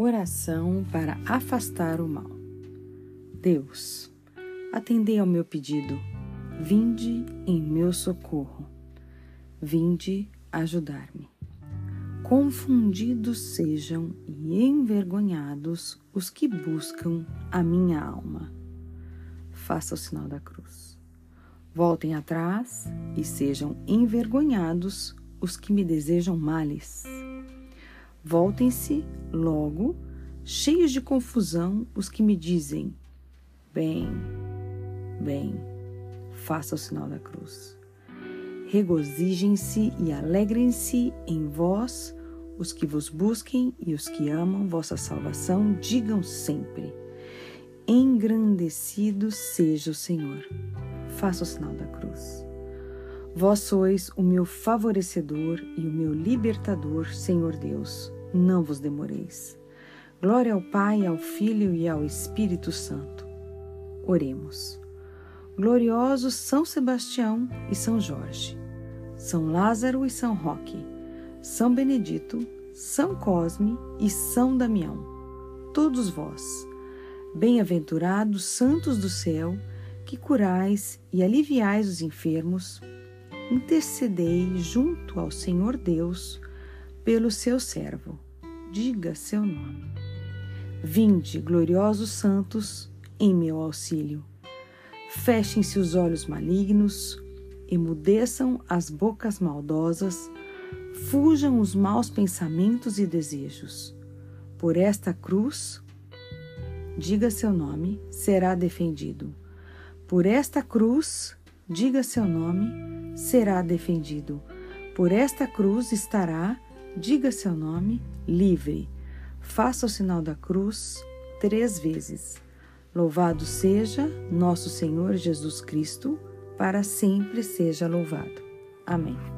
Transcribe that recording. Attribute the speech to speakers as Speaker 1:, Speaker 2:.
Speaker 1: Oração para afastar o mal. Deus, atendei ao meu pedido, vinde em meu socorro, vinde ajudar-me. Confundidos sejam e envergonhados os que buscam a minha alma. Faça o sinal da cruz. Voltem atrás e sejam envergonhados os que me desejam males. Voltem-se logo, cheios de confusão, os que me dizem: Bem, bem, faça o sinal da cruz. Regozijem-se e alegrem-se em vós, os que vos busquem e os que amam vossa salvação, digam sempre: Engrandecido seja o Senhor. Faça o sinal da cruz. Vós sois o meu favorecedor e o meu libertador, Senhor Deus. Não vos demoreis. Glória ao Pai, ao Filho e ao Espírito Santo. Oremos. Gloriosos São Sebastião e São Jorge, São Lázaro e São Roque, São Benedito, São Cosme e São Damião, todos vós, bem-aventurados santos do céu, que curais e aliviais os enfermos, intercedei junto ao Senhor Deus pelo seu servo. Diga seu nome. Vinde, gloriosos santos, em meu auxílio. Fechem-se os olhos malignos, emudeçam as bocas maldosas, fujam os maus pensamentos e desejos. Por esta cruz, diga seu nome, será defendido. Por esta cruz, diga seu nome, será defendido. Por esta cruz estará, diga seu nome, livre. Faça o sinal da cruz três vezes. Louvado seja nosso Senhor Jesus Cristo, para sempre seja louvado. Amém.